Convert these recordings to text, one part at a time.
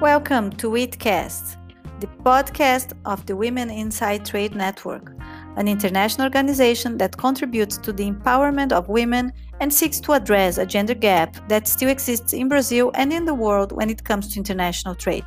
Welcome to WITCast, the podcast of the Women Inside Trade Network, an international organization that contributes to the empowerment of women and seeks to address a gender gap that still exists in Brazil and in the world when it comes to international trade.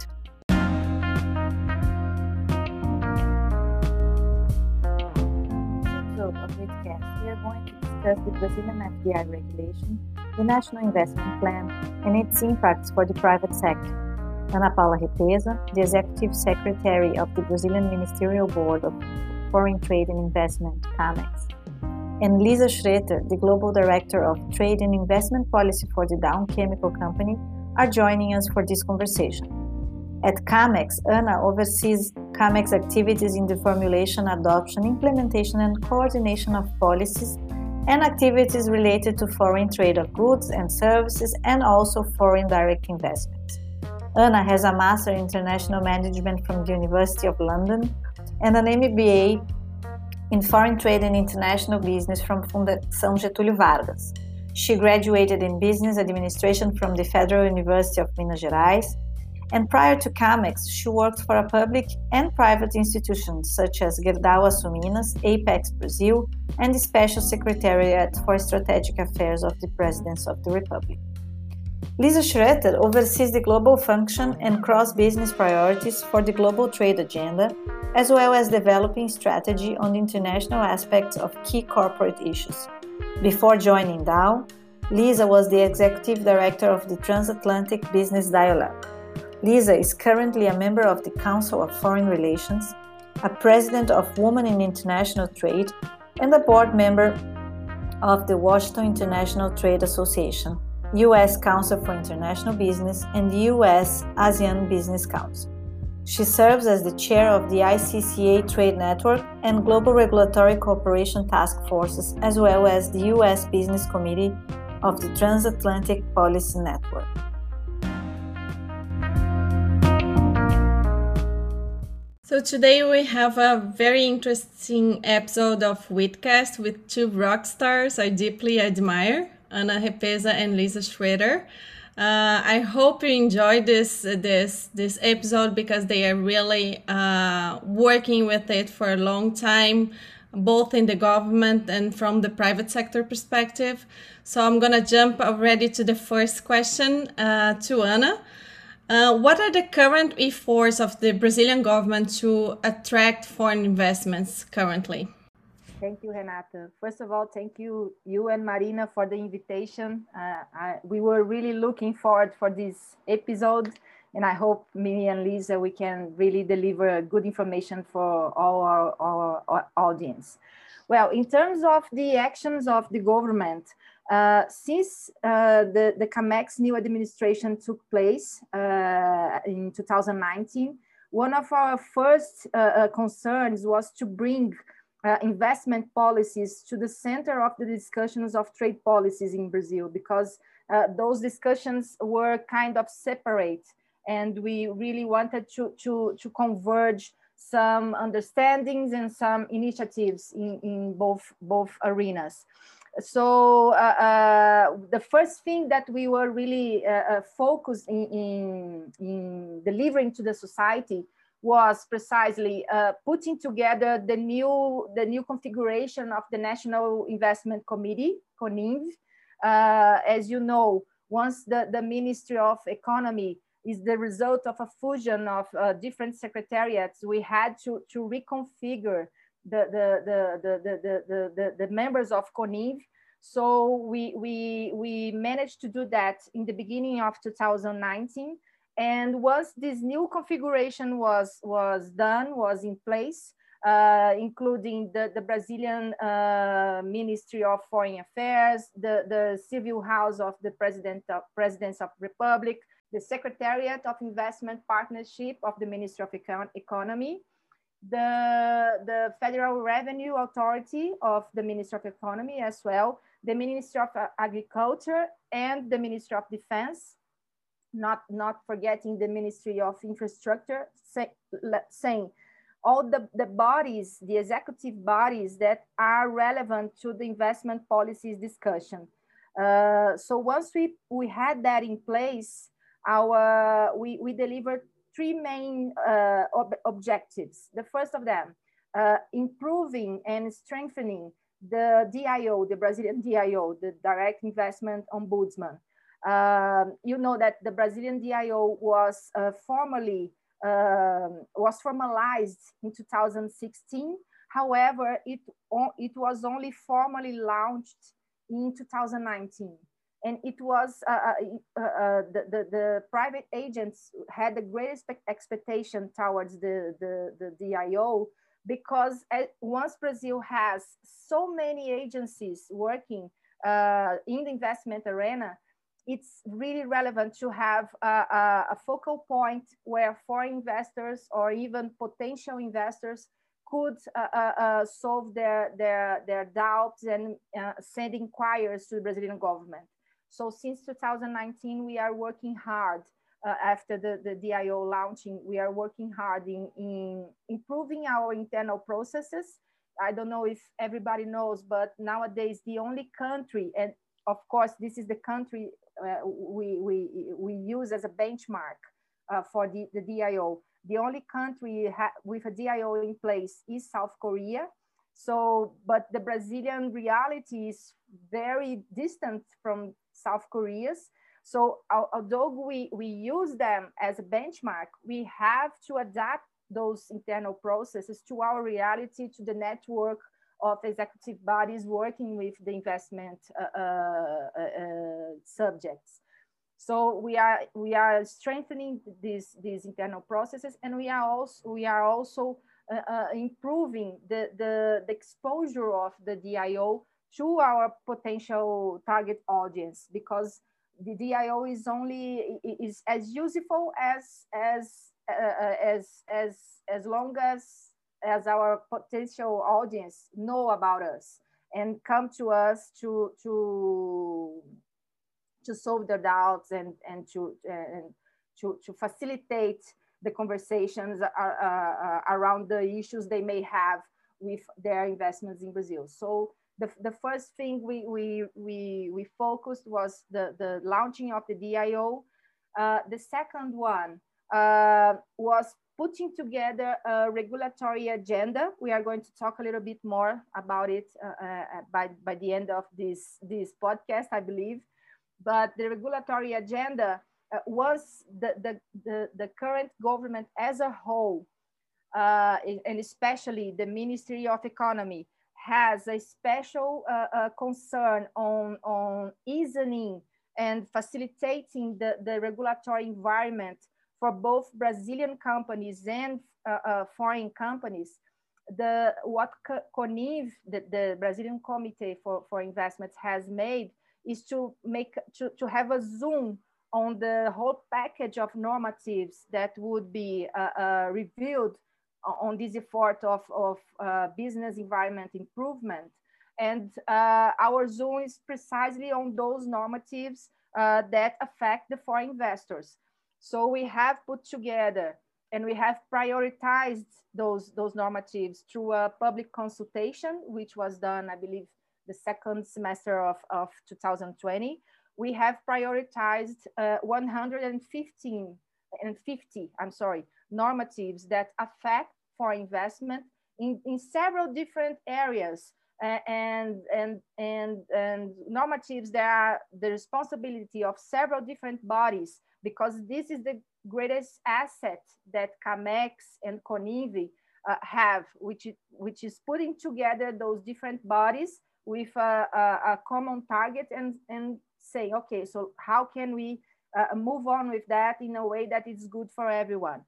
we are going to discuss the Brazilian FDI regulation, the National Investment Plan, and its impacts for the private sector. Ana Paula Repezza, the Executive Secretary of the Brazilian Ministerial Board of Foreign Trade and Investment, CAMEX, and Lisa Schroeter, the Global Director of Trade and Investment Policy for the Dow Chemical Company, are joining us for this conversation. At CAMEX, Ana oversees CAMEX activities in the formulation, adoption, implementation, and coordination of policies and activities related to foreign trade of goods and services and also foreign direct investments. Ana has a Master in International Management from the University of London and an MBA in Foreign Trade and International Business from Fundação Getúlio Vargas. She graduated in Business Administration from the Federal University of Minas Gerais, and prior to CAMEX, she worked for a public and private institutions such as Gerdau Açominas, Apex Brazil, and the Special Secretariat for Strategic Affairs of the Presidency of the Republic. Lisa Schroeter oversees the global function and cross business priorities for the global trade agenda, as well as developing strategy on the international aspects of key corporate issues. Before joining Dow, Lisa was the executive director of the Transatlantic Business Dialogue. Lisa is currently a member of the Council of Foreign Relations, a president of Women in International Trade, and a board member of the Washington International Trade Association U.S. Council for International Business, and the U.S. ASEAN Business Council. She serves as the chair of the ICCA Trade Network and Global Regulatory Cooperation Task Forces, as well as the U.S. Business Committee of the Transatlantic Policy Network. So today we have a very interesting episode of WITCast with two rock stars I deeply admire. Ana Repezza and Lisa Schroeter. Uh, I hope you enjoyed this this this episode because they are really uh, working with it for a long time, both in the government and from the private sector perspective. So I'm gonna jump already to the first question uh, to Ana. Uh, what are the current efforts of the Brazilian government to attract foreign investments currently? Thank you, Renata. First of all, thank you, you and Marina, for the invitation. Uh, I, we were really looking forward for this episode, and I hope me and Lisa we can really deliver good information for all our, our, our audience. Well, in terms of the actions of the government, uh, since uh, the, the CAMEX new administration took place uh, in 2019, one of our first uh, uh, concerns was to bring uh, investment policies to the center of the discussions of trade policies in Brazil because uh, those discussions were kind of separate and we really wanted to, to, to converge some understandings and some initiatives in, in both, both arenas. So uh, uh the first thing that we were really uh, uh, focused in, in, in delivering to the society was precisely uh, putting together the new the new configuration of the National Investment Committee, CONINV. Uh, as you know, once the, the Ministry of Economy is the result of a fusion of uh, different secretariats, we had to, to reconfigure the, the, the, the, the, the, the, the members of CONINV. So we, we, we managed to do that in the beginning of 2019 and once this new configuration was, was done, was in place, uh, including the, the Brazilian uh, Ministry of Foreign Affairs, the, the Civil House of the President of, Presidents of Republic, the Secretariat of Investment Partnership of the Ministry of Econ Economy, the, the Federal Revenue Authority of the Ministry of Economy as well, the Ministry of Agriculture and the Ministry of Defense, not, not forgetting the Ministry of Infrastructure, say, saying all the, the bodies, the executive bodies that are relevant to the investment policies discussion. Uh, so once we, we had that in place, our, we, we delivered three main uh, ob objectives. The first of them, uh, improving and strengthening the DIO, the Brazilian DIO, the Direct Investment Ombudsman. Um, you know that the Brazilian DIO was uh, formally um, was formalized in 2016. However, it, it was only formally launched in 2019 and it was uh, uh, uh, uh, the, the, the, private agents had the greatest expectation towards the, the, the DIO because once Brazil has so many agencies working uh, in the investment arena, it's really relevant to have a, a, a, focal point where foreign investors or even potential investors could uh, solve their, their, their doubts and send inquiries to the Brazilian government. So since 2019, we are working hard uh, after the, the DIO launching, we are working hard in, in improving our internal processes. I don't know if everybody knows, but nowadays the only country, and of course, this is the country uh, we, we, we use as a benchmark uh, for the, the DIO. The only country with a DIO in place is South Korea. So, but the Brazilian reality is very distant from South Korea's. So although we, we use them as a benchmark, we have to adapt those internal processes to our reality, to the network of executive bodies working with the investment uh, uh, uh, subjects. So we are we are strengthening these these internal processes, and we are also we are also improving the, the the exposure of the DIO to our potential target audience because the DIO is only is as useful as as uh, as as as long as as our potential audience know about us and come to us to to to solve their doubts and and to and to, to facilitate the conversations uh, uh, around the issues they may have with their investments in Brazil. So the, the first thing we, we, we, we focused was the, the launching of the DIO. Uh, the second one uh, was putting together a regulatory agenda. We are going to talk a little bit more about it uh, uh by, by the end of this, this podcast, I believe. But the regulatory agenda uh, was the, the, the, the, current government as a whole, uh, and especially the Ministry of Economy, has a special uh, uh, concern on, on easing and facilitating the, the regulatory environment for both Brazilian companies and uh, uh foreign companies, the what CONINV, the, the Brazilian Committee for, for Investments has made is to make to, to have a zoom on the whole package of normatives that would be uh, uh, reviewed on this effort of, of uh, business environment improvement. And uh, our zone is precisely on those normatives uh, that affect the foreign investors. So we have put together and we have prioritized those, those normatives through a public consultation, which was done, I believe, the second semester of, of 2020. We have prioritized uh, 115 and 50, I'm sorry, normatives that affect foreign investment in, in several different areas uh, and, and, and, and normatives that are the responsibility of several different bodies because this is the greatest asset that CAMEX and CONINV uh, have, which, which is putting together those different bodies with a, a, a common target and, and saying, okay, so how can we uh, move on with that in a way that is good for everyone.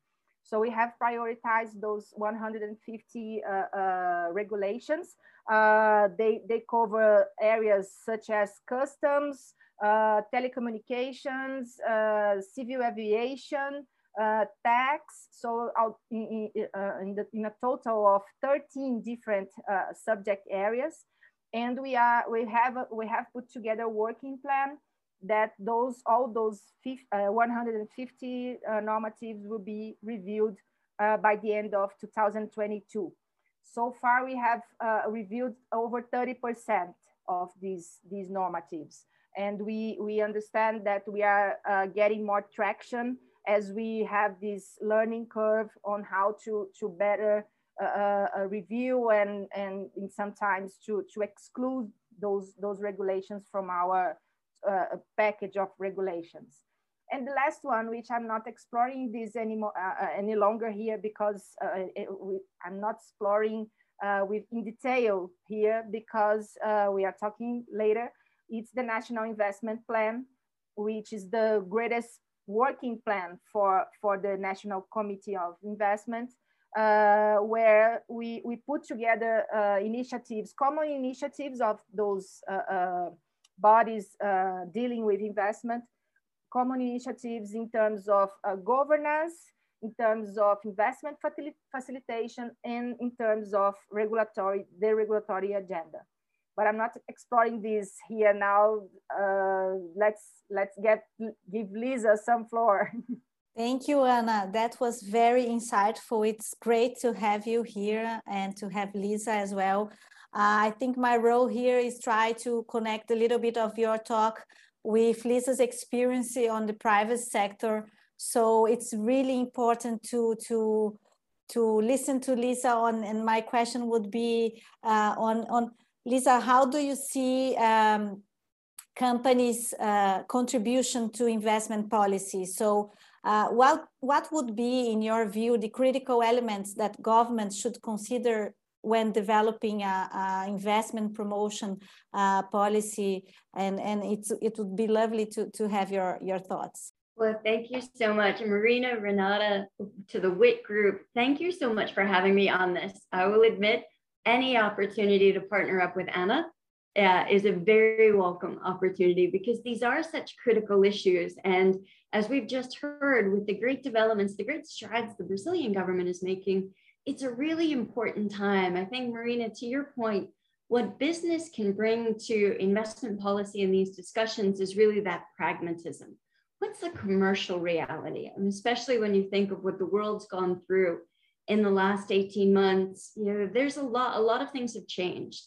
So we have prioritized those 150 uh, uh, regulations. Uh, they, they cover areas such as customs, uh, telecommunications, uh, civil aviation, uh, tax. So in, in, the, in, a total of 13 different subject areas. And we, are, we, have, we have put together a working plan that those all those 50, uh, 150 uh, normatives will be reviewed uh, by the end of 2022. So far, we have uh, reviewed over 30% of these, these normatives. And we, we understand that we are uh, getting more traction as we have this learning curve on how to, to better uh, uh, review and, and sometimes to, to exclude those, those regulations from our uh, package of regulations. And the last one, which I'm not exploring this anymore, uh, uh, any longer here because uh, it, we, I'm not exploring with in detail here because we are talking later. It's the National Investment Plan, which is the greatest working plan for, for the National Committee of Investment, uh, where we, we put together uh, initiatives, common initiatives of those uh, uh bodies uh, dealing with investment, common initiatives in terms of uh, governance, in terms of investment facilitation, and in terms of regulatory, the regulatory agenda but I'm not exploring this here now. Uh, let's let's get give Lisa some floor. Thank you, Ana. That was very insightful. It's great to have you here and to have Lisa as well. Uh, I think my role here is try to connect a little bit of your talk with Lisa's experience on the private sector. So it's really important to to to listen to Lisa on. And my question would be uh, on on Lisa, how do you see um, companies' uh, contribution to investment policy? So, uh, what what would be, in your view, the critical elements that governments should consider when developing a, a investment promotion uh, policy? And and it's it would be lovely to to have your your thoughts. Well, thank you so much. Marina, Renata, to the WIT group, thank you so much for having me on this. I will admit any opportunity to partner up with Ana uh, is a very welcome opportunity because these are such critical issues. And as we've just heard with the great developments, the great strides the Brazilian government is making, it's a really important time. I think, Marina, to your point, what business can bring to investment policy in these discussions is really that pragmatism. What's the commercial reality? And especially when you think of what the world's gone through in the last 18 months, you know, there's a lot, a lot of things have changed.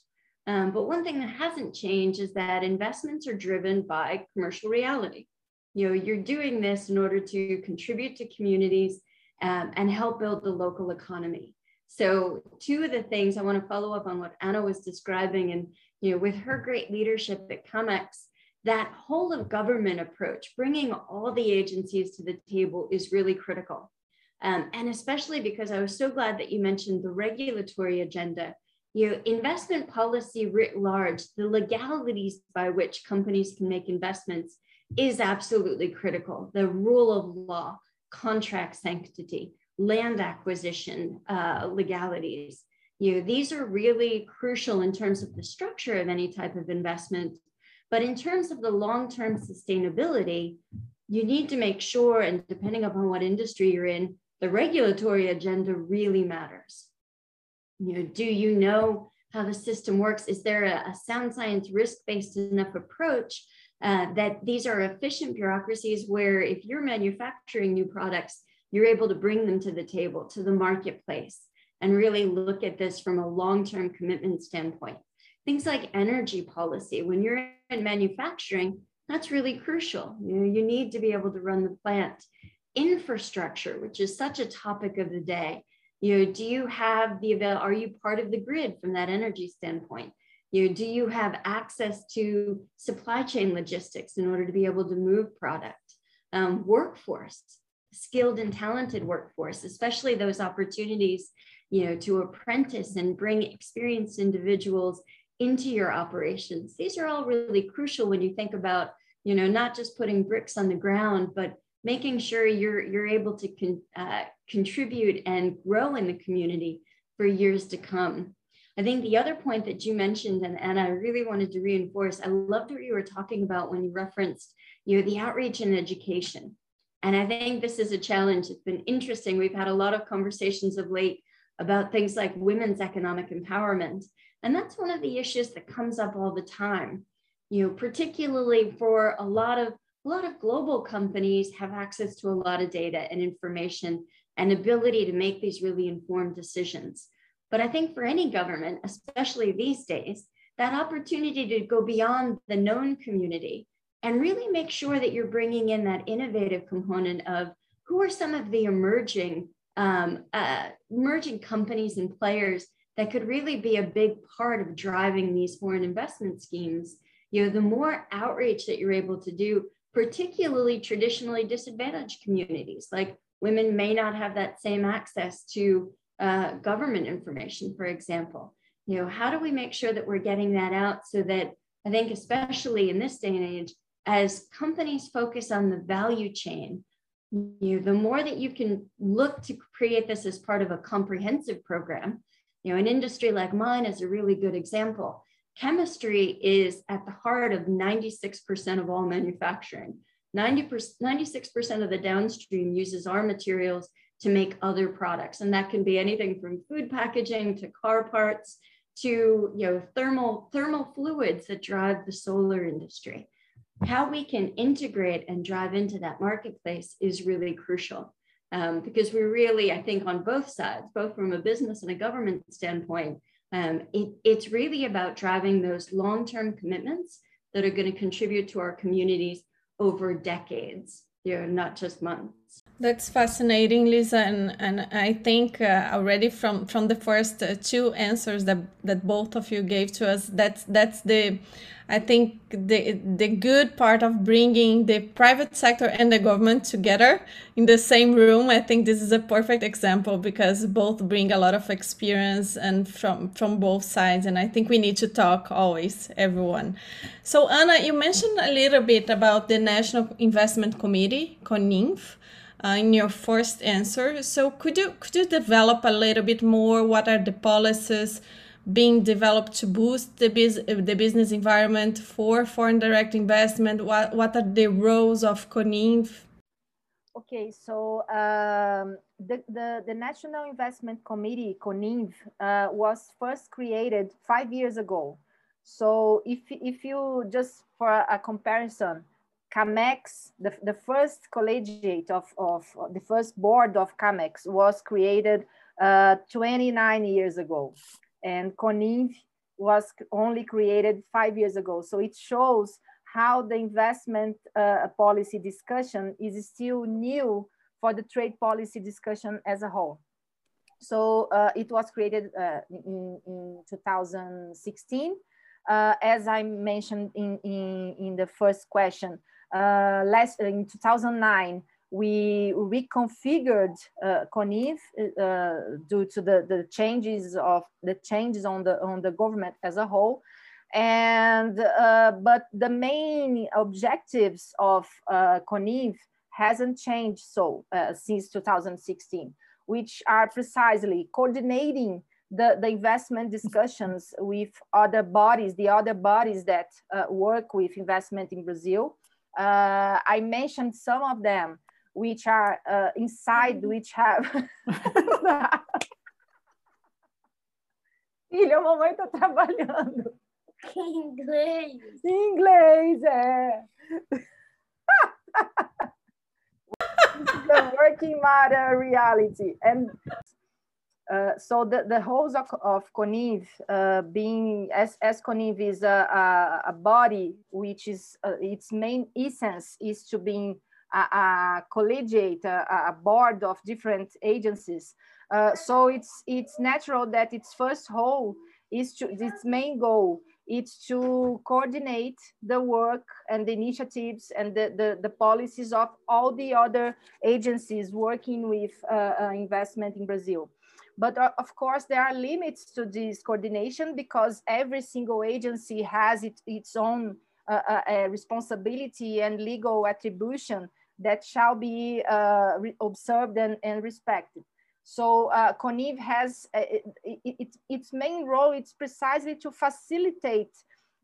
Um, but one thing that hasn't changed is that investments are driven by commercial reality. You know, you're doing this in order to contribute to communities um, and help build the local economy. So, two of the things I want to follow up on what Ana was describing, and you know, with her great leadership at COMEX, that whole of government approach, bringing all the agencies to the table, is really critical. Um, and especially because I was so glad that you mentioned the regulatory agenda. You know, investment policy writ large, the legalities by which companies can make investments is absolutely critical. The rule of law, contract sanctity, land acquisition uh, legalities. You know, these are really crucial in terms of the structure of any type of investment. But in terms of the long-term sustainability, you need to make sure, and depending upon what industry you're in, the regulatory agenda really matters. You know, do you know how the system works? Is there a, a sound science risk-based enough approach uh, that these are efficient bureaucracies where if you're manufacturing new products, you're able to bring them to the table, to the marketplace, and really look at this from a long-term commitment standpoint. Things like energy policy, when you're in manufacturing, that's really crucial. You know, you need to be able to run the plant infrastructure, which is such a topic of the day. You know, do you have the avail? Are you part of the grid from that energy standpoint? You know, do you have access to supply chain logistics in order to be able to move product? Um, workforce, skilled and talented workforce, especially those opportunities, you know, to apprentice and bring experienced individuals into your operations. These are all really crucial when you think about, you know, not just putting bricks on the ground, but making sure you're you're able to con, uh, contribute and grow in the community for years to come. I think the other point that you mentioned, and, and I really wanted to reinforce, I loved what you were talking about when you referenced, you know, the outreach and education. And I think this is a challenge. It's been interesting. We've had a lot of conversations of late about things like women's economic empowerment. And that's one of the issues that comes up all the time, you know, particularly for a lot of a lot of global companies have access to a lot of data and information and ability to make these really informed decisions. But I think for any government, especially these days, that opportunity to go beyond the known community and really make sure that you're bringing in that innovative component of who are some of the emerging um, uh, emerging companies and players that could really be a big part of driving these foreign investment schemes. You know, the more outreach that you're able to do, particularly traditionally disadvantaged communities, like women may not have that same access to uh, government information, for example. You know, how do we make sure that we're getting that out so that I think, especially in this day and age, as companies focus on the value chain, you know, the more that you can look to create this as part of a comprehensive program, you know, an industry like mine is a really good example. Chemistry is at the heart of 96% of all manufacturing. 90%, 96% of the downstream uses our materials to make other products. And that can be anything from food packaging to car parts to you know, thermal, thermal fluids that drive the solar industry. How we can integrate and drive into that marketplace is really crucial. Um, because we really, I think, on both sides, both from a business and a government standpoint, um, it, it's really about driving those long term commitments that are going to contribute to our communities over decades, you know, not just months. That's fascinating, Lisa, and, and I think uh, already from from the first uh, two answers that that both of you gave to us, that's that's the I think the the good part of bringing the private sector and the government together in the same room. I think this is a perfect example because both bring a lot of experience and from from both sides. And I think we need to talk always, everyone. So Ana, you mentioned a little bit about the National Investment Committee, CONINV. Uh, in your first answer, so could you could you develop a little bit more? What are the policies? being developed to boost the, biz- the business environment for foreign direct investment? What, what are the roles of CONINV? Okay, so um, the, the, the, National Investment Committee, CONINV, uh, was first created five years ago. So if, if you just for a comparison, CAMEX, the, the first collegiate of, of the first board of CAMEX was created uh, 29 years ago and CONINV was only created five years ago. So it shows how the investment uh, policy discussion is still new for the trade policy discussion as a whole. So uh, it was created uh, in, in 2016. Uh, as I mentioned in, in, in the first question, uh, last in 2009, we reconfigured uh, CONINV uh, due to the, the changes of the changes on the on the government as a whole. And uh, but the main objectives of uh, hasn't changed so uh, since 2016 which are precisely coordinating the, the investment discussions with other bodies the other bodies that uh, work with investment in brazil uh, i mentioned some of them which are uh, inside, mm-hmm. which have. Filha, mamãe está trabalhando. Em inglês. Em inglês, é. the working mother reality. And uh, so the, the host of, of uh, being, as, as CONINV is a, a, a body which is, uh, its main essence is to being a, a collegiate, a, a, board of different agencies. Uh, so it's it's natural that its first goal is to its main goal is to coordinate the work and the initiatives and the, the, the policies of all the other agencies working with uh, investment in Brazil. But uh, of course, there are limits to this coordination because every single agency has it, its own uh, uh, responsibility and legal attribution that shall be uh, observed and, and respected. So uh, CONINV has uh, it, it, its main role, it's precisely to facilitate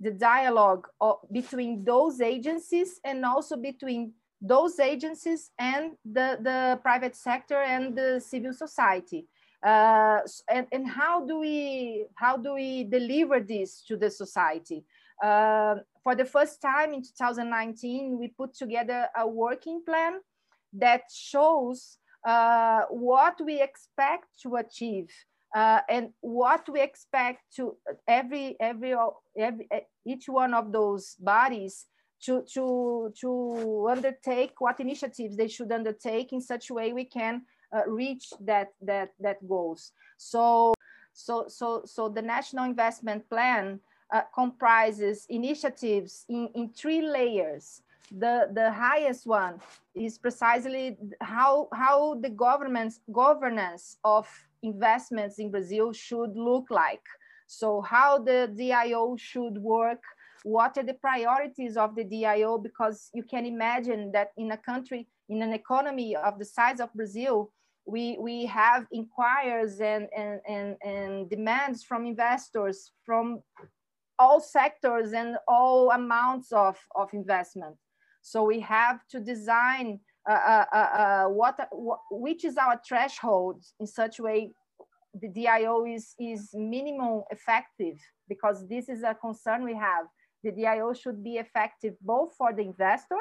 the dialogue of, between those agencies and also between those agencies and the, the private sector and the civil society. Uh, and, and how do we how do we deliver this to the society? Uh, for the first time in 2019, we put together a working plan that shows uh, what we expect to achieve uh, and what we expect to every, every, every, each one of those bodies to, to, to undertake what initiatives they should undertake in such a way we can uh, reach that, that, that goals. So, so, so, so the National Investment Plan uh, comprises initiatives in, in three layers. The, the highest one is precisely how, how the government's governance of investments in Brazil should look like. So how the DIO should work, what are the priorities of the DIO, because you can imagine that in a country, in an economy of the size of Brazil, we, we have inquiries and, and, and, and demands from investors from all sectors and all amounts of, of investment. So we have to design uh, uh, uh, uh what, what, which is our threshold in such a way the DIO is, is minimum effective because this is a concern we have. The DIO should be effective both for the investor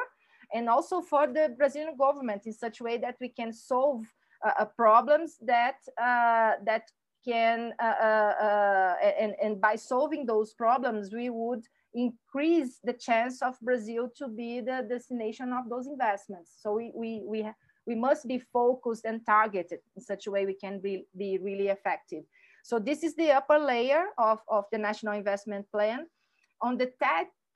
and also for the Brazilian government in such a way that we can solve problems that, uh, that can, uh, uh, uh, and, and by solving those problems, we would increase the chance of Brazil to be the destination of those investments. So we, we, we, we must be focused and targeted in such a way we can be, be really effective. So this is the upper layer of, of the National Investment Plan. On the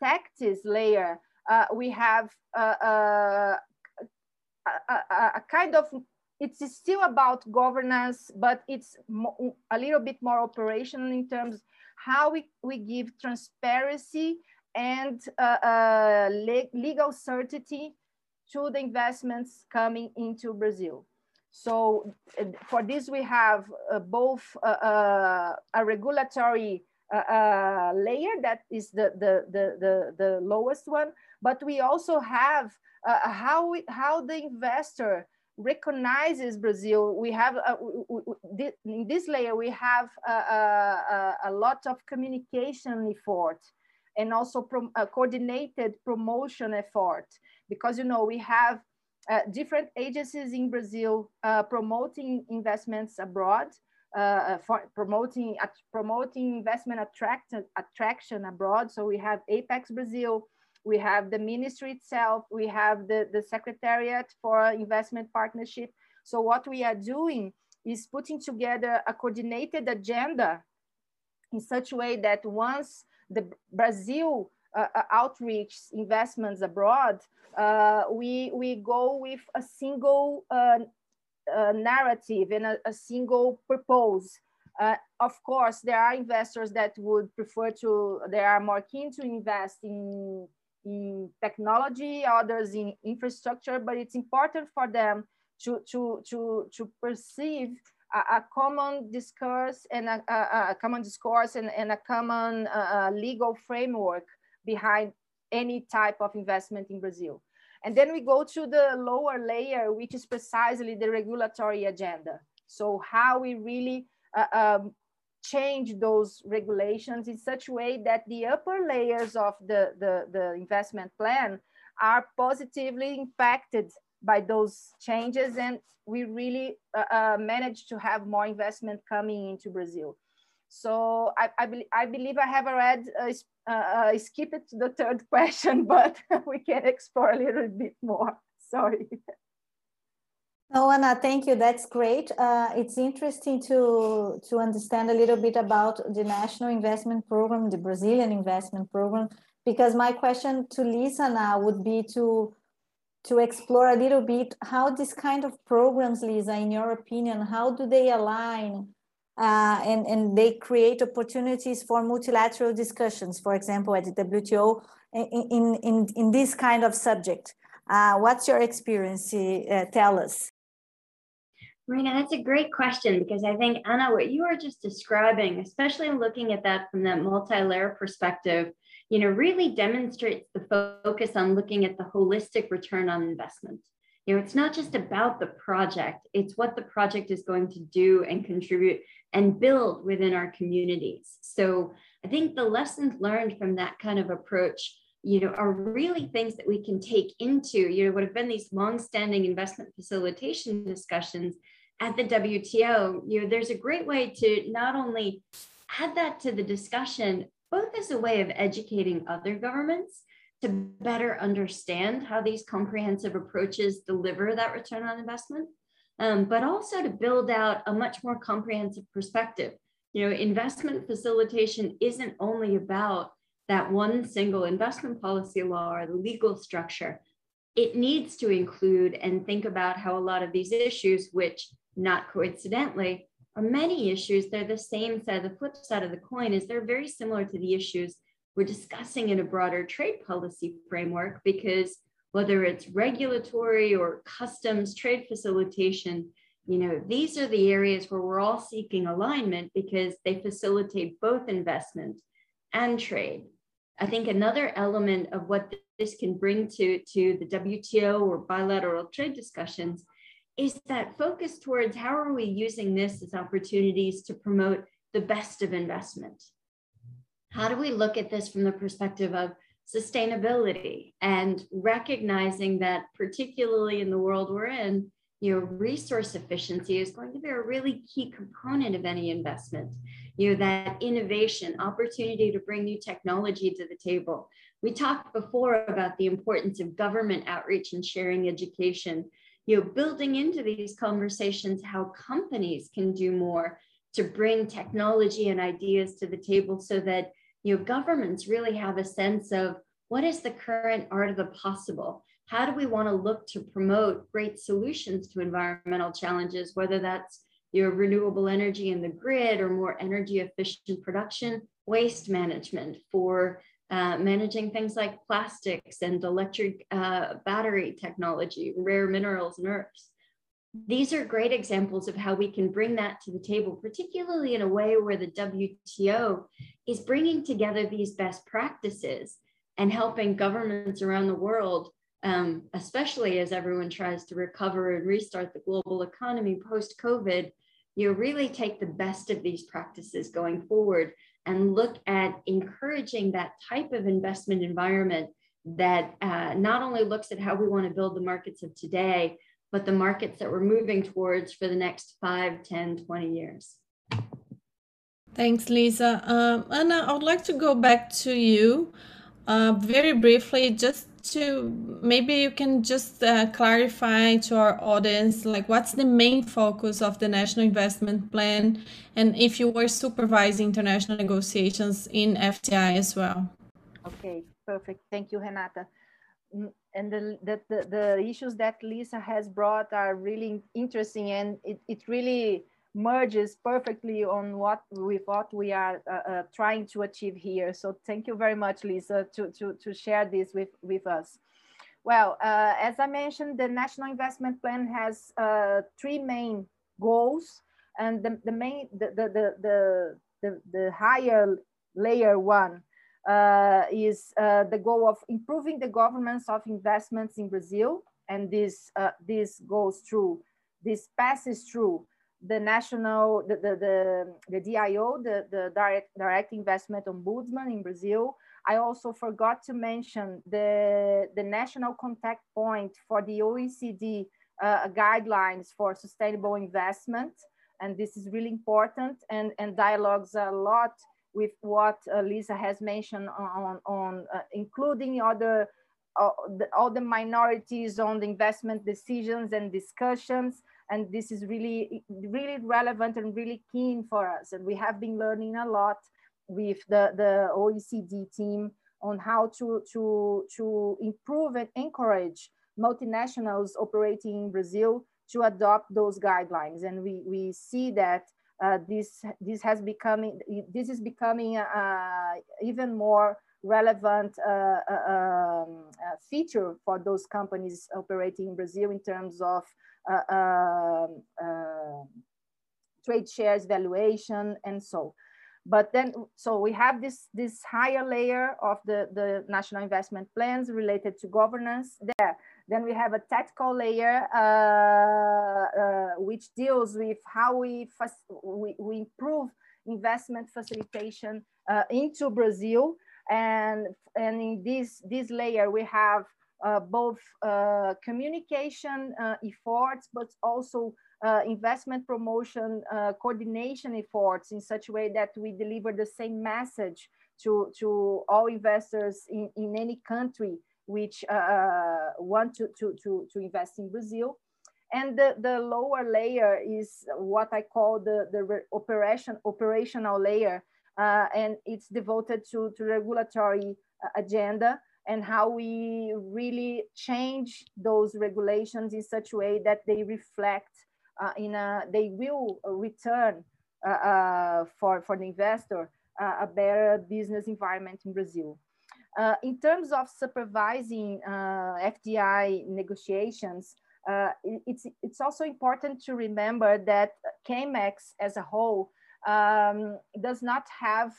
tactics layer, uh, we have uh, uh, a, a, a, kind of, it's still about governance, but it's a little bit more operational in terms how we, we give transparency and uh, uh, le legal certainty to the investments coming into Brazil. So uh, for this, we have uh, both uh, uh a regulatory layer that is the, the, the, the, the lowest one, but we also have how, we, how the investor recognizes Brazil. We have, in this layer, we have a, a, a lot of communication effort and also a coordinated promotion effort because you know we have uh, different agencies in Brazil uh, promoting investments abroad, uh, uh promoting promoting investment attract attraction abroad. So we have Apex Brazil, we have the ministry itself, we have the, the Secretariat for Investment Partnership. So what we are doing is putting together a coordinated agenda in such a way that once the Brazil uh, uh, outreach investments abroad, uh, we, we go with a single uh, uh narrative and a, a single purpose. Uh, of course, there are investors that would prefer to, they are more keen to invest in, in technology, others in infrastructure, but it's important for them to, to, to, to perceive a, a common discourse and a, a, a, common discourse and, and a common legal framework behind any type of investment in Brazil. And then we go to the lower layer, which is precisely the regulatory agenda. So how we really uh, um, change those regulations in such a way that the upper layers of the, the, the investment plan are positively impacted by those changes and we really uh, uh, manage to have more investment coming into Brazil. So I, I, be I believe I have already uh, uh, uh skipped the third question, but we can explore a little bit more. Sorry. No, Ana, thank you. That's great. Uh, it's interesting to to understand a little bit about the National Investment Program, the Brazilian Investment Program, because my question to Lisa now would be to to explore a little bit how this kind of programs, Lisa, in your opinion, how do they align uh, and, and they create opportunities for multilateral discussions, for example, at the WTO in, in, in this kind of subject. Uh, what's your experience? Uh, tell us. Marina, that's a great question because I think, Ana, what you are just describing, especially looking at that from that multi-layer perspective, you know, really demonstrates the focus on looking at the holistic return on investment. You know, it's not just about the project, it's what the project is going to do and contribute and build within our communities. So I think the lessons learned from that kind of approach, you know, are really things that we can take into, you know, what have been these long-standing investment facilitation discussions at the WTO. You know, there's a great way to not only add that to the discussion, both as a way of educating other governments to better understand how these comprehensive approaches deliver that return on investment, um, but also to build out a much more comprehensive perspective. You know, investment facilitation isn't only about that one single investment policy law or the legal structure. It needs to include and think about how a lot of these issues, which not coincidentally are many issues, they're the same side, the flip side of the coin is they're very similar to the issues we're discussing in a broader trade policy framework because whether it's regulatory or customs trade facilitation, you know, these are the areas where we're all seeking alignment because they facilitate both investment and trade. I think another element of what this can bring to, to the WTO or bilateral trade discussions is that focus towards how are we using this as opportunities to promote the best of investment? How do we look at this from the perspective of sustainability and recognizing that particularly in the world we're in you know resource efficiency is going to be a really key component of any investment. You know that innovation opportunity to bring new technology to the table. We talked before about the importance of government outreach and sharing education you know building into these conversations how companies can do more to bring technology and ideas to the table so that you know, governments really have a sense of what is the current art of the possible? How do we want to look to promote great solutions to environmental challenges, whether that's your renewable energy in the grid or more energy efficient production, waste management for uh, managing things like plastics and electric uh, battery technology, rare minerals and earths these are great examples of how we can bring that to the table, particularly in a way where the WTO is bringing together these best practices and helping governments around the world, um, especially as everyone tries to recover and restart the global economy post COVID, you really take the best of these practices going forward and look at encouraging that type of investment environment that uh, not only looks at how we want to build the markets of today, but the markets that we're moving towards for the next 5, 10, 20 years. Thanks, Lisa. Um, Ana, I would like to go back to you uh, very briefly, just to maybe you can just uh, clarify to our audience, like what's the main focus of the National Investment Plan, and if you were supervising international negotiations in FDI as well. Okay, perfect. Thank you, Renata and the, the, the, the, issues that Lisa has brought are really interesting and it, it really merges perfectly on what with what we are uh, uh, trying to achieve here. So thank you very much, Lisa, to, to, to share this with, with us. Well, uh, as I mentioned, the National Investment Plan has uh, three main goals and the, the main, the, the, the, the, the higher layer one uh, is uh, the goal of improving the governance of investments in Brazil. And this, this goes through, this passes through the national, the, the, the, the DIO, the, the direct, direct investment ombudsman in Brazil. I also forgot to mention the, the national contact point for the OECD uh, guidelines for sustainable investment. And this is really important and, and dialogues a lot with what uh, Lisa has mentioned on, on uh, including other uh, the, all the minorities on the investment decisions and discussions. And this is really, really relevant and really keen for us. And we have been learning a lot with the, the OECD team on how to, to, to improve and encourage multinationals operating in Brazil to adopt those guidelines. And we, we see that uh, this this has becoming this is becoming uh, even more relevant uh, uh um, feature for those companies operating in Brazil in terms of um, trade shares valuation and so. But then, so we have this, this higher layer of the, the national investment plans related to governance there. Then we have a tactical layer, uh, uh, which deals with how we, we, we, improve investment facilitation uh, into Brazil. And, and in this, this layer, we have uh, both uh, communication uh, efforts, but also investment promotion coordination efforts in such a way that we deliver the same message to, to all investors in, in any country which uh, want to, to, to, to invest in Brazil. And the, the lower layer is what I call the, the operation, operational layer. Uh, and it's devoted to, to regulatory uh, agenda and how we really change those regulations in such a way that they reflect uh, in a, they will return uh, uh, for, for the investor uh, a better business environment in Brazil. In terms of supervising FDI negotiations, it's, it's also important to remember that CAMEX as a whole um, does not have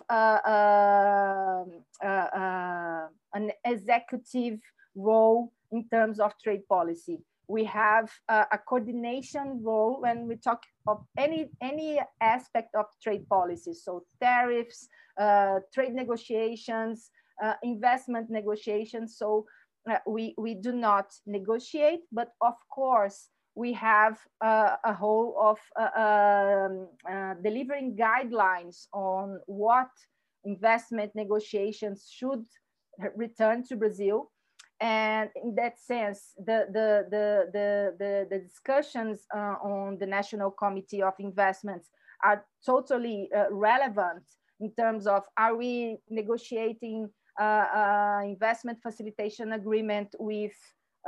an executive role in terms of trade policy. We have a coordination role when we talk of any, any aspect of trade policy. So tariffs, uh, trade negotiations, uh, investment negotiations. So uh, we, we do not negotiate, but of course, we have uh, a whole of uh, um, uh, delivering guidelines on what investment negotiations should return to Brazil. And in that sense, the, the, the, the, the, the discussions uh, on the National Committee of Investments are totally relevant in terms of are we negotiating uh, uh, investment facilitation agreement with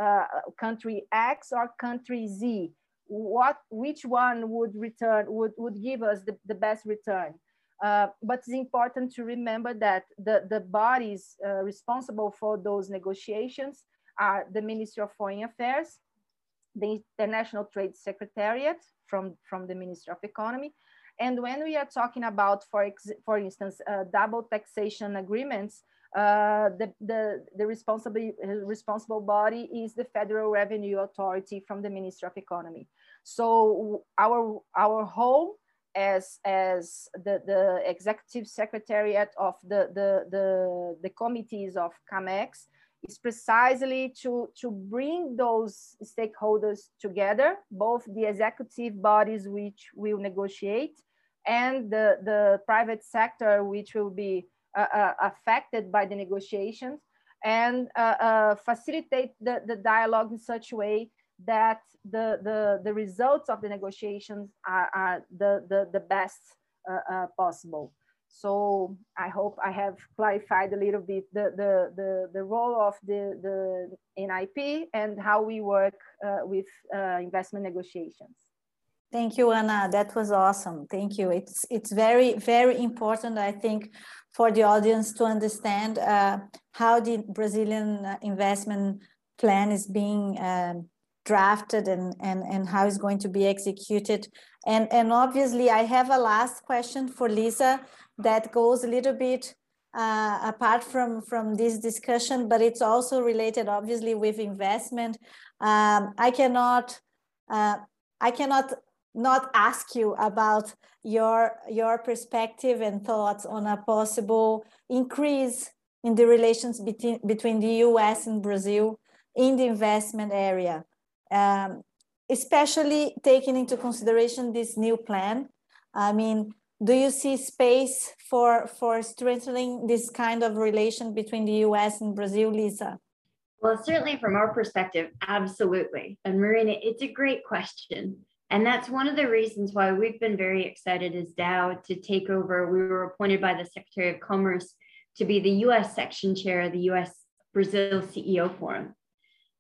uh, country X or country Z? What, which one would return, would, would give us the, the best return? Uh, but it's important to remember that the, the bodies uh, responsible for those negotiations are the Ministry of Foreign Affairs, the International Trade Secretariat from, from the Ministry of Economy. And when we are talking about, for, for instance, uh, double taxation agreements, uh, the, the, the responsible, responsible body is the Federal Revenue Authority from the Ministry of Economy. So our, our home as, as the, the executive secretariat of the, the, the, the committees of CAMEX is precisely to, to bring those stakeholders together, both the executive bodies which will negotiate and the, the private sector which will be affected by the negotiations and uh, facilitate the, the dialogue in such a way that the, the, the results of the negotiations are, are the, the, the best possible. So I hope I have clarified a little bit the, the, the, the role of the, the NIP and how we work uh, with uh, investment negotiations. Thank you, Ana. That was awesome. Thank you. It's it's very very important, I think, for the audience to understand uh, how the Brazilian uh, investment plan is being um, drafted and, and, and how it's going to be executed. And, and obviously, I have a last question for Lisa that goes a little bit uh, apart from, from this discussion, but it's also related, obviously, with investment. Um, I cannot uh, I cannot not ask you about your your perspective and thoughts on a possible increase in the relations between between the US and Brazil in the investment area, um, especially taking into consideration this new plan. I mean, do you see space for for strengthening this kind of relation between the US and Brazil, Lisa? Well, certainly from our perspective, absolutely. And Marina, it's a great question. And that's one of the reasons why we've been very excited as Dow to take over. We were appointed by the Secretary of Commerce to be the US section chair of the US Brazil CEO Forum,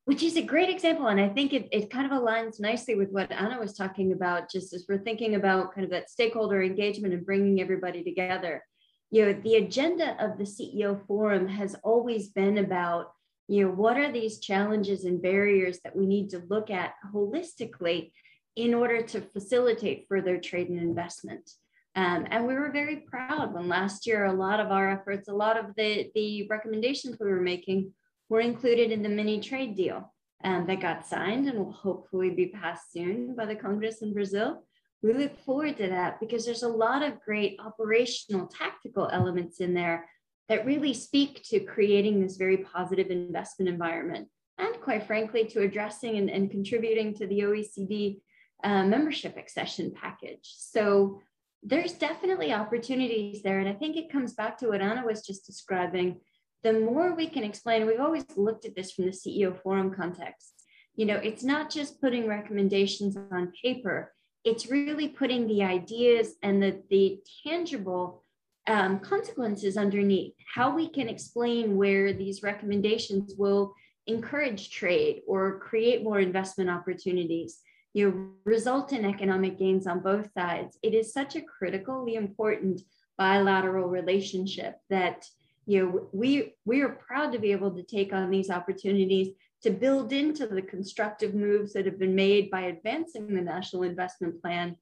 which is a great example. And I think it, it kind of aligns nicely with what Ana was talking about, just as we're thinking about kind of that stakeholder engagement and bringing everybody together. You know, the agenda of the CEO Forum has always been about, you know, what are these challenges and barriers that we need to look at holistically in order to facilitate further trade and investment. Um, and we were very proud when last year a lot of our efforts, a lot of the, the recommendations we were making were included in the mini trade deal um, that got signed and will hopefully be passed soon by the Congress in Brazil. We look forward to that because there's a lot of great operational tactical elements in there that really speak to creating this very positive investment environment and quite frankly to addressing and, and contributing to the OECD membership accession package. So there's definitely opportunities there. And I think it comes back to what Ana was just describing. The more we can explain, we've always looked at this from the CEO forum context. You know, it's not just putting recommendations on paper, it's really putting the ideas and the, the tangible um, consequences underneath, how we can explain where these recommendations will encourage trade or create more investment opportunities you result in economic gains on both sides. It is such a critically important bilateral relationship that you know we we are proud to be able to take on these opportunities to build into the constructive moves that have been made by advancing the national investment plan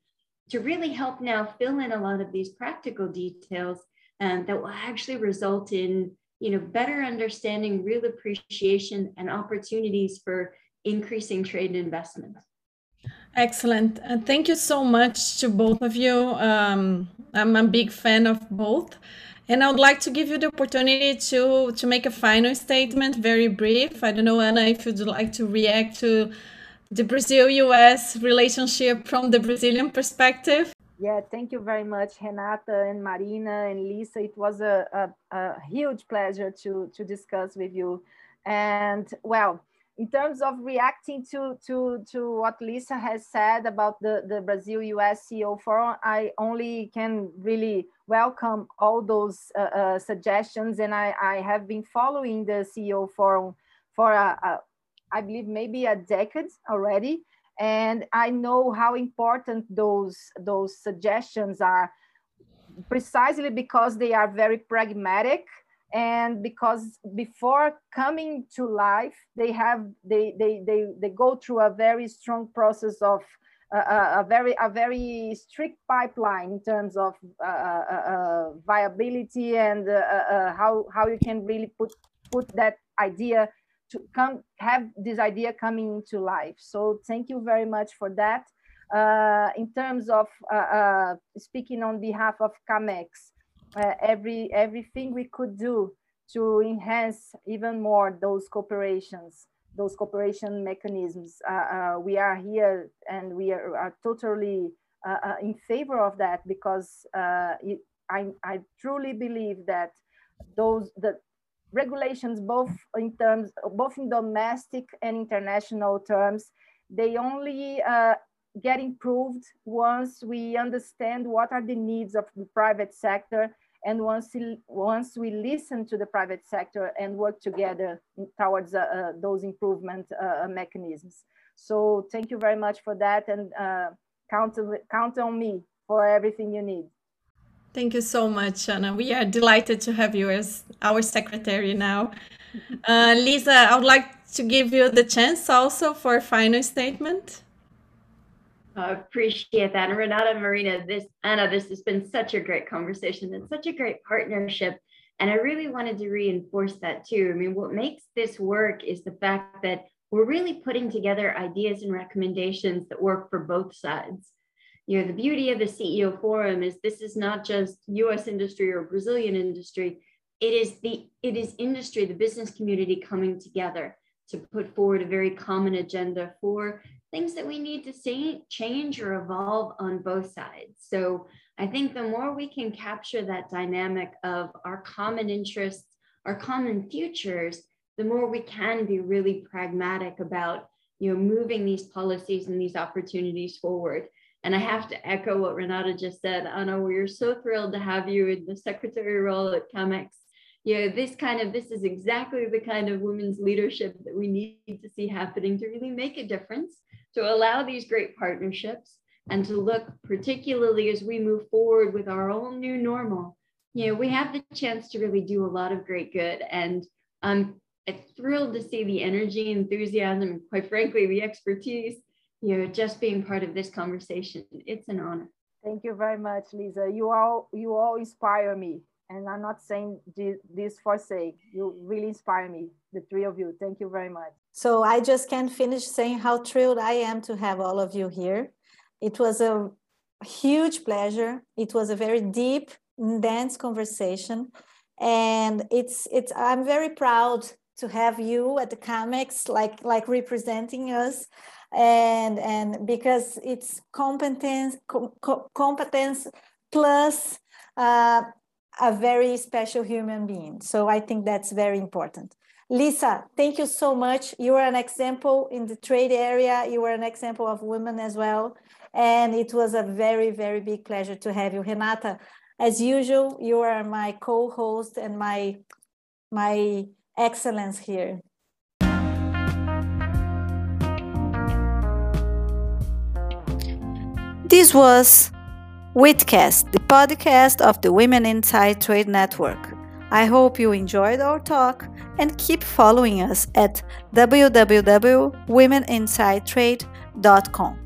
to really help now fill in a lot of these practical details um, that will actually result in you know better understanding real appreciation and opportunities for increasing trade and investment Excellent. Uh, thank you so much to both of you. Um, I'm a big fan of both. And I would like to give you the opportunity to, to make a final statement, very brief. I don't know, Ana, if you'd like to react to the Brazil US relationship from the Brazilian perspective. Yeah, thank you very much, Renata and Marina and Lisa. It was a, a, a huge pleasure to, to discuss with you. And well, in terms of reacting to, to, to what Lisa has said about the, the Brazil US CEO forum, I only can really welcome all those uh, uh, suggestions. And I, I have been following the CEO forum for, a, a, I believe, maybe a decade already. And I know how important those, those suggestions are precisely because they are very pragmatic and because before coming to life they have they they they, they go through a very strong process of uh, a very a very strict pipeline in terms of uh, uh, uh viability and uh, uh, how how you can really put put that idea to come have this idea coming into life. So thank you very much for that. In terms of speaking on behalf of camex uh, every everything we could do to enhance even more those cooperations those cooperation mechanisms. Uh, uh, we are here and we are, are totally uh, uh, in favor of that because it, I, I truly believe that those the regulations both in terms both in domestic and international terms they only get improved once we understand what are the needs of the private sector and once, once we listen to the private sector and work together towards uh, uh, those improvement uh, uh, mechanisms. So thank you very much for that and uh, count, count on me for everything you need. Thank you so much, Ana. We are delighted to have you as our secretary now. Uh, Lisa, I would like to give you the chance also for a final statement. I appreciate that. And Renata Marina, this Ana, this has been such a great conversation and such a great partnership. And I really wanted to reinforce that too. I mean, what makes this work is the fact that we're really putting together ideas and recommendations that work for both sides. You know, the beauty of the CEO forum is this is not just US industry or Brazilian industry. It is the it is industry, the business community coming together to put forward a very common agenda for things that we need to see change or evolve on both sides. So I think the more we can capture that dynamic of our common interests, our common futures, the more we can be really pragmatic about you know moving these policies and these opportunities forward. And I have to echo what Renata just said. Ana, we're so thrilled to have you in the secretary role at CAMEX. You know, this kind of this is exactly the kind of women's leadership that we need to see happening to really make a difference to allow these great partnerships and to look particularly as we move forward with our own new normal. You know we have the chance to really do a lot of great good and i'm thrilled to see the energy enthusiasm and quite frankly the expertise you know just being part of this conversation. It's an honor. Thank you very much lisa. You all you all inspire me and i'm not saying this for sake you really inspire me the three of you thank you very much so I just can't finish saying how thrilled I am to have all of you here. It was a huge pleasure. It was a very deep, dense conversation. And it's it's I'm very proud to have you at the CAMEX, like like representing us and and because it's competence co competence plus uh, a very special human being. So I think that's very important. Lisa, thank you so much. You are an example in the trade area. You were an example of women as well. And it was a very, very big pleasure to have you. Renata, as usual, you are my co-host and my, my excellence here. This was Witcast, the podcast of the Women Inside Trade Network. I hope you enjoyed our talk and keep following us at www.womeninsidetrade.com.